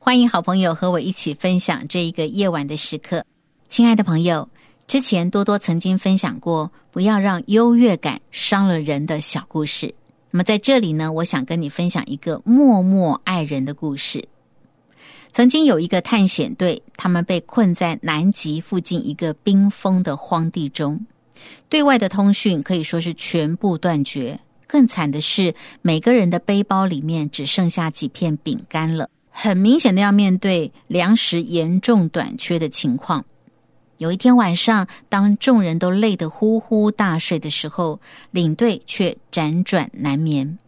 欢迎好朋友和我一起分享这一个夜晚的时刻。亲爱的朋友，之前多多曾经分享过不要让优越感伤了人的小故事。那么在这里呢，我想跟你分享一个默默爱人的故事。曾经有一个探险队，他们被困在南极附近一个冰封的荒地中，对外的通讯可以说是全部断绝。更惨的是，每个人的背包里面只剩下几片饼干了。很明显的要面对粮食严重短缺的情况。有一天晚上，当众人都累得呼呼大睡的时候，领队却辗转难眠。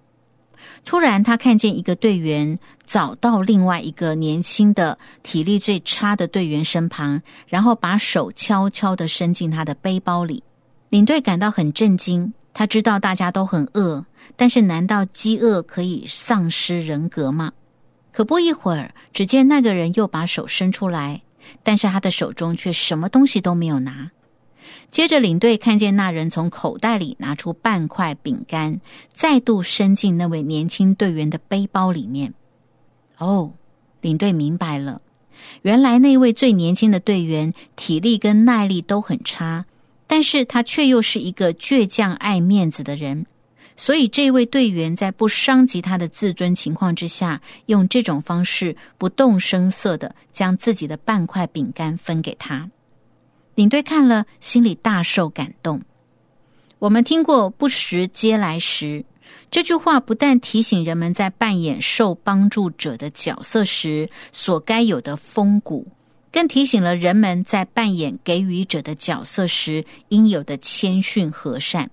突然，他看见一个队员找到另外一个年轻的、体力最差的队员身旁，然后把手悄悄的伸进他的背包里。领队感到很震惊，他知道大家都很饿，但是难道饥饿可以丧失人格吗？可不一会儿，只见那个人又把手伸出来，但是他的手中却什么东西都没有拿。接着，领队看见那人从口袋里拿出半块饼干，再度伸进那位年轻队员的背包里面。哦，领队明白了，原来那位最年轻的队员体力跟耐力都很差，但是他却又是一个倔强爱面子的人。所以，这位队员在不伤及他的自尊情况之下，用这种方式不动声色的将自己的半块饼干分给他。领队看了，心里大受感动。我们听过“不时嗟来时”这句话，不但提醒人们在扮演受帮助者的角色时所该有的风骨，更提醒了人们在扮演给予者的角色时应有的谦逊和善。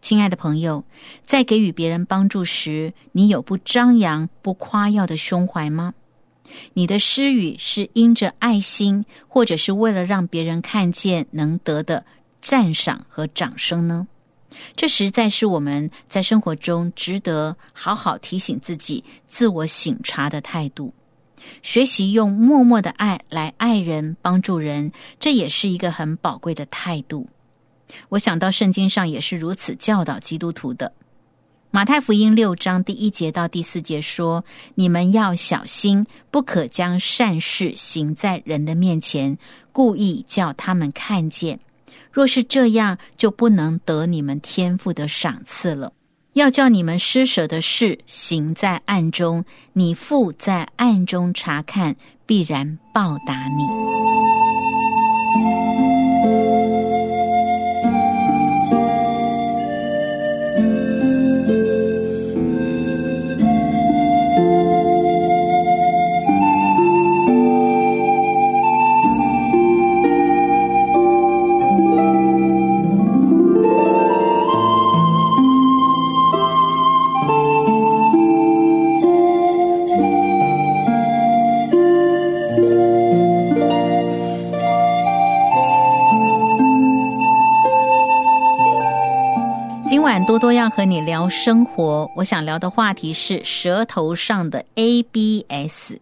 亲爱的朋友，在给予别人帮助时，你有不张扬、不夸耀的胸怀吗？你的施予是因着爱心，或者是为了让别人看见能得的赞赏和掌声呢？这实在是我们在生活中值得好好提醒自己、自我省察的态度。学习用默默的爱来爱人、帮助人，这也是一个很宝贵的态度。我想到圣经上也是如此教导基督徒的。马太福音六章第一节到第四节说：“你们要小心，不可将善事行在人的面前，故意叫他们看见。若是这样，就不能得你们天赋的赏赐了。要叫你们施舍的事行在暗中，你父在暗中查看，必然报答你。”和你聊生活，我想聊的话题是舌头上的 ABS。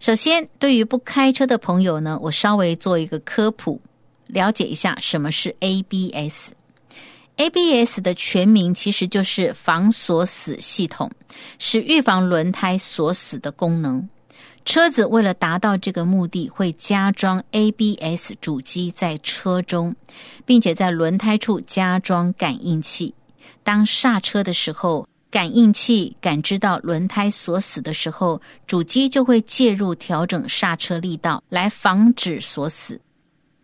首先，对于不开车的朋友呢，我稍微做一个科普，了解一下什么是 ABS。ABS 的全名其实就是防锁死系统，是预防轮胎锁死的功能。车子为了达到这个目的，会加装 ABS 主机在车中，并且在轮胎处加装感应器。当刹车的时候，感应器感知到轮胎锁死的时候，主机就会介入调整刹车力道，来防止锁死。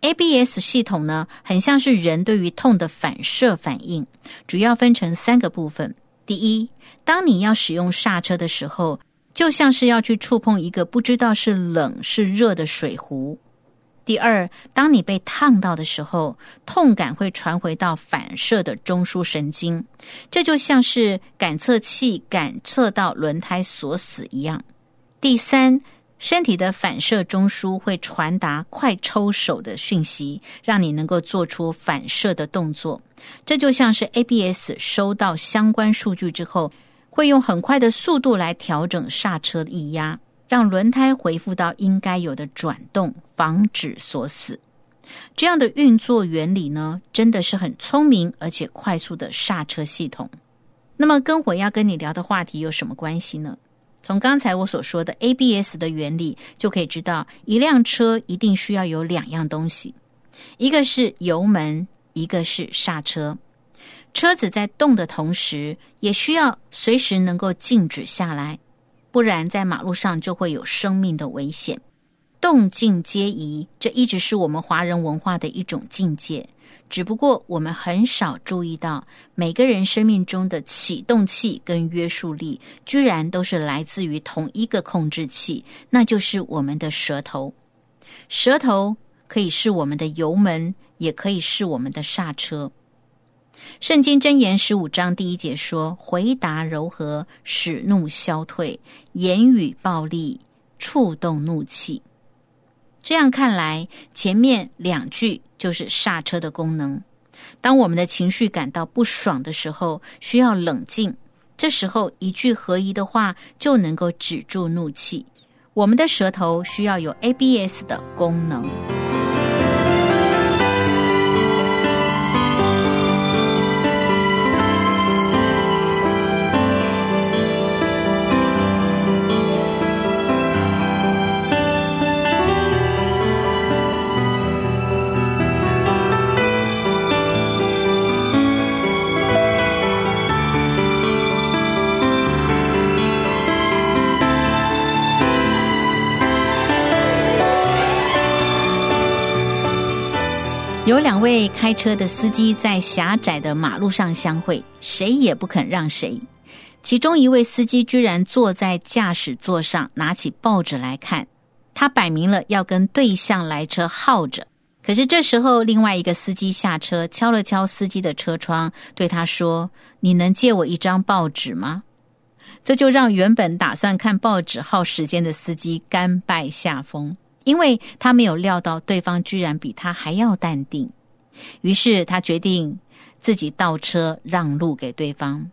ABS 系统呢，很像是人对于痛的反射反应，主要分成三个部分。第一，当你要使用刹车的时候，就像是要去触碰一个不知道是冷是热的水壶。第二，当你被烫到的时候，痛感会传回到反射的中枢神经，这就像是感测器感测到轮胎锁死一样。第三，身体的反射中枢会传达快抽手的讯息，让你能够做出反射的动作。这就像是 ABS 收到相关数据之后，会用很快的速度来调整刹车的液压。让轮胎恢复到应该有的转动，防止锁死。这样的运作原理呢，真的是很聪明而且快速的刹车系统。那么，跟我要跟你聊的话题有什么关系呢？从刚才我所说的 ABS 的原理，就可以知道，一辆车一定需要有两样东西，一个是油门，一个是刹车。车子在动的同时，也需要随时能够静止下来。不然，在马路上就会有生命的危险。动静皆宜，这一直是我们华人文化的一种境界。只不过，我们很少注意到，每个人生命中的启动器跟约束力，居然都是来自于同一个控制器，那就是我们的舌头。舌头可以是我们的油门，也可以是我们的刹车。圣经箴言十五章第一节说：“回答柔和，使怒消退；言语暴力，触动怒气。”这样看来，前面两句就是刹车的功能。当我们的情绪感到不爽的时候，需要冷静，这时候一句合宜的话就能够止住怒气。我们的舌头需要有 ABS 的功能。有两位开车的司机在狭窄的马路上相会，谁也不肯让谁。其中一位司机居然坐在驾驶座上，拿起报纸来看。他摆明了要跟对向来车耗着。可是这时候，另外一个司机下车，敲了敲司机的车窗，对他说：“你能借我一张报纸吗？”这就让原本打算看报纸耗时间的司机甘拜下风。因为他没有料到对方居然比他还要淡定，于是他决定自己倒车让路给对方。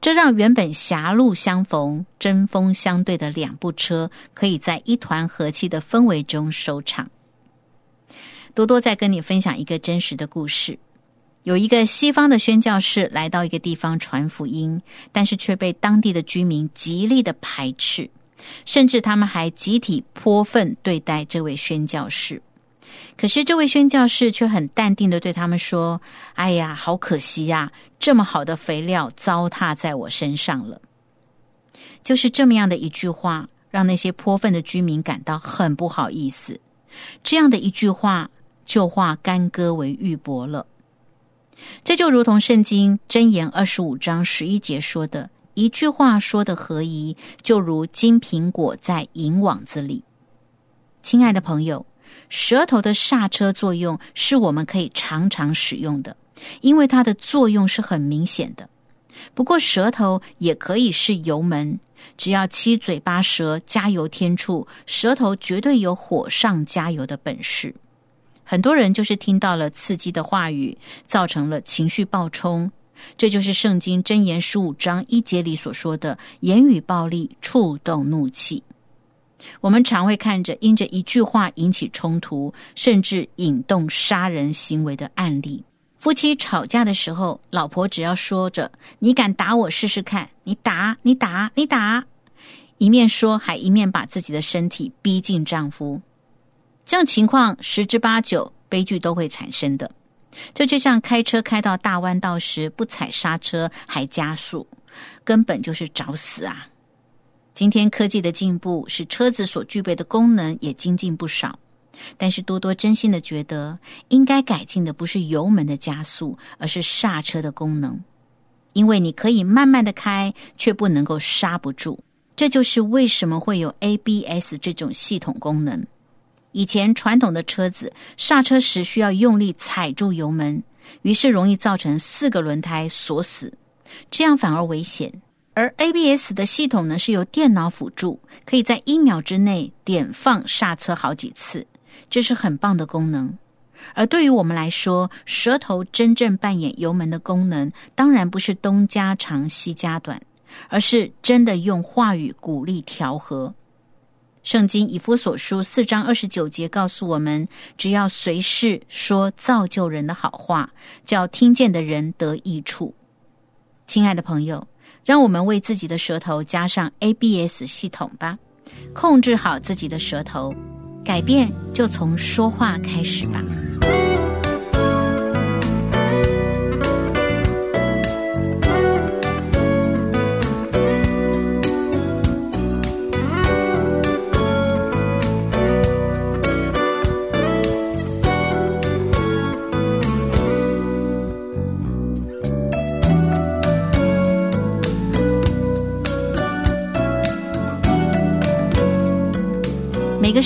这让原本狭路相逢、针锋相对的两部车，可以在一团和气的氛围中收场。多多再跟你分享一个真实的故事：有一个西方的宣教士来到一个地方传福音，但是却被当地的居民极力的排斥。甚至他们还集体泼粪对待这位宣教士，可是这位宣教士却很淡定的对他们说：“哎呀，好可惜呀，这么好的肥料糟蹋在我身上了。”就是这么样的一句话，让那些泼粪的居民感到很不好意思。这样的一句话，就化干戈为玉帛了。这就如同圣经箴言二十五章十一节说的。一句话说的合宜，就如金苹果在银网子里。亲爱的朋友，舌头的刹车作用是我们可以常常使用的，因为它的作用是很明显的。不过，舌头也可以是油门，只要七嘴八舌、加油添醋，舌头绝对有火上加油的本事。很多人就是听到了刺激的话语，造成了情绪暴冲。这就是圣经箴言十五章一节里所说的言语暴力触动怒气。我们常会看着因着一句话引起冲突，甚至引动杀人行为的案例。夫妻吵架的时候，老婆只要说着“你敢打我试试看，你打你打你打”，一面说还一面把自己的身体逼近丈夫，这样情况十之八九悲剧都会产生的。这就像开车开到大弯道时不踩刹车还加速，根本就是找死啊！今天科技的进步使车子所具备的功能也精进不少，但是多多真心的觉得，应该改进的不是油门的加速，而是刹车的功能。因为你可以慢慢的开，却不能够刹不住。这就是为什么会有 ABS 这种系统功能。以前传统的车子刹车时需要用力踩住油门，于是容易造成四个轮胎锁死，这样反而危险。而 ABS 的系统呢是由电脑辅助，可以在一秒之内点放刹车好几次，这是很棒的功能。而对于我们来说，舌头真正扮演油门的功能，当然不是东加长西加短，而是真的用话语鼓励调和。圣经以弗所书四章二十九节告诉我们，只要随时说造就人的好话，叫听见的人得益处。亲爱的朋友，让我们为自己的舌头加上 ABS 系统吧，控制好自己的舌头，改变就从说话开始吧。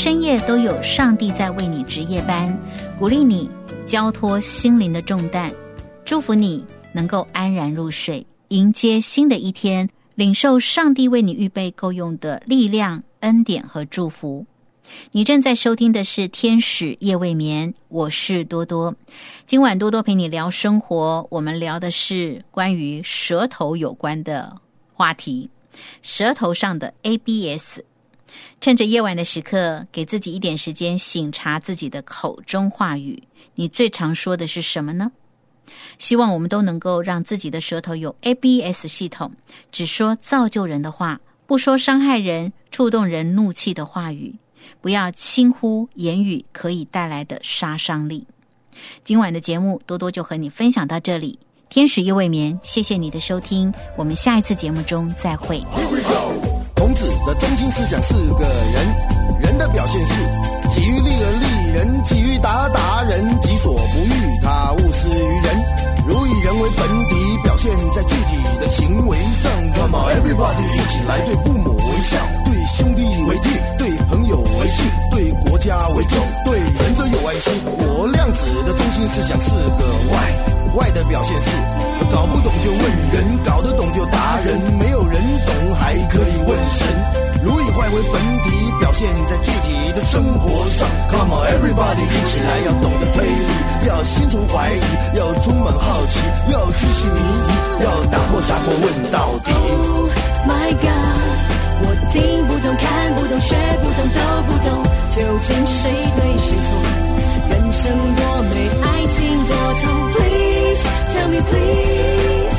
深夜都有上帝在为你值夜班，鼓励你交托心灵的重担，祝福你能够安然入睡，迎接新的一天，领受上帝为你预备够用的力量、恩典和祝福。你正在收听的是《天使夜未眠》，我是多多。今晚多多陪你聊生活，我们聊的是关于舌头有关的话题，舌头上的 ABS。趁着夜晚的时刻，给自己一点时间醒察自己的口中话语。你最常说的是什么呢？希望我们都能够让自己的舌头有 ABS 系统，只说造就人的话，不说伤害人、触动人怒气的话语，不要轻忽言语可以带来的杀伤力。今晚的节目多多就和你分享到这里。天使夜未眠，谢谢你的收听，我们下一次节目中再会。孔子的中心思想是个人，人的表现是己欲立而立人，己欲达达人，己所不欲，他勿施于人。如以人为本体，表现在具体的行为上。Come on everybody，一起来对父母为孝，对兄弟为弟，对朋友为信，对国家为重，对仁者有爱心。我量子的中心思想是个外，外的表现是搞不懂就问人，搞得懂就达人，没有神。如以坏为本体，表现在具体的生活上。Come on everybody，一起来要懂得推理，要心存怀疑，要充满好奇，要居心迷疑，要打破砂锅问到底。Oh my god，我听不懂，看不懂，学不懂，都不懂，究竟谁对谁错？人生多美，爱情多痛。Please tell me please，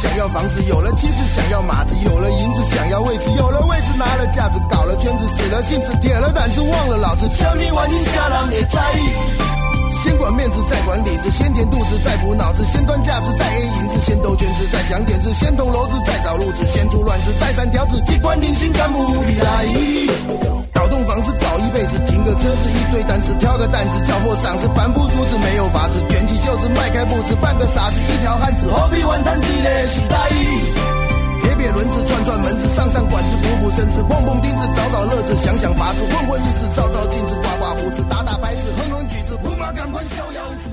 想要房子，有了妻子想要马子，有了银子想要位置，有了位置拿了架子，搞了圈子，死了性子，铁了胆子，忘了老子，生命环境下让也在意。先管面子，再管里子，先填肚子，再补脑子，先端架子，再 A 银子，先兜圈子，再想点子，先捅篓子，再找路子，先出乱子，再三条子，机关定心肝不必来。整个车子，一堆单词，挑个担子，叫破嗓子，反复数子没有法子，卷起袖子迈开步子，半个傻子，一条汉子，何必玩叹气的时代？撇撇轮子，转转门子，上上管子，补补身子，碰碰钉子，找找乐子，想想法子，混混日子，照照镜子，刮刮胡子，打打白纸，哼哼句子，不嘛赶快逍遥。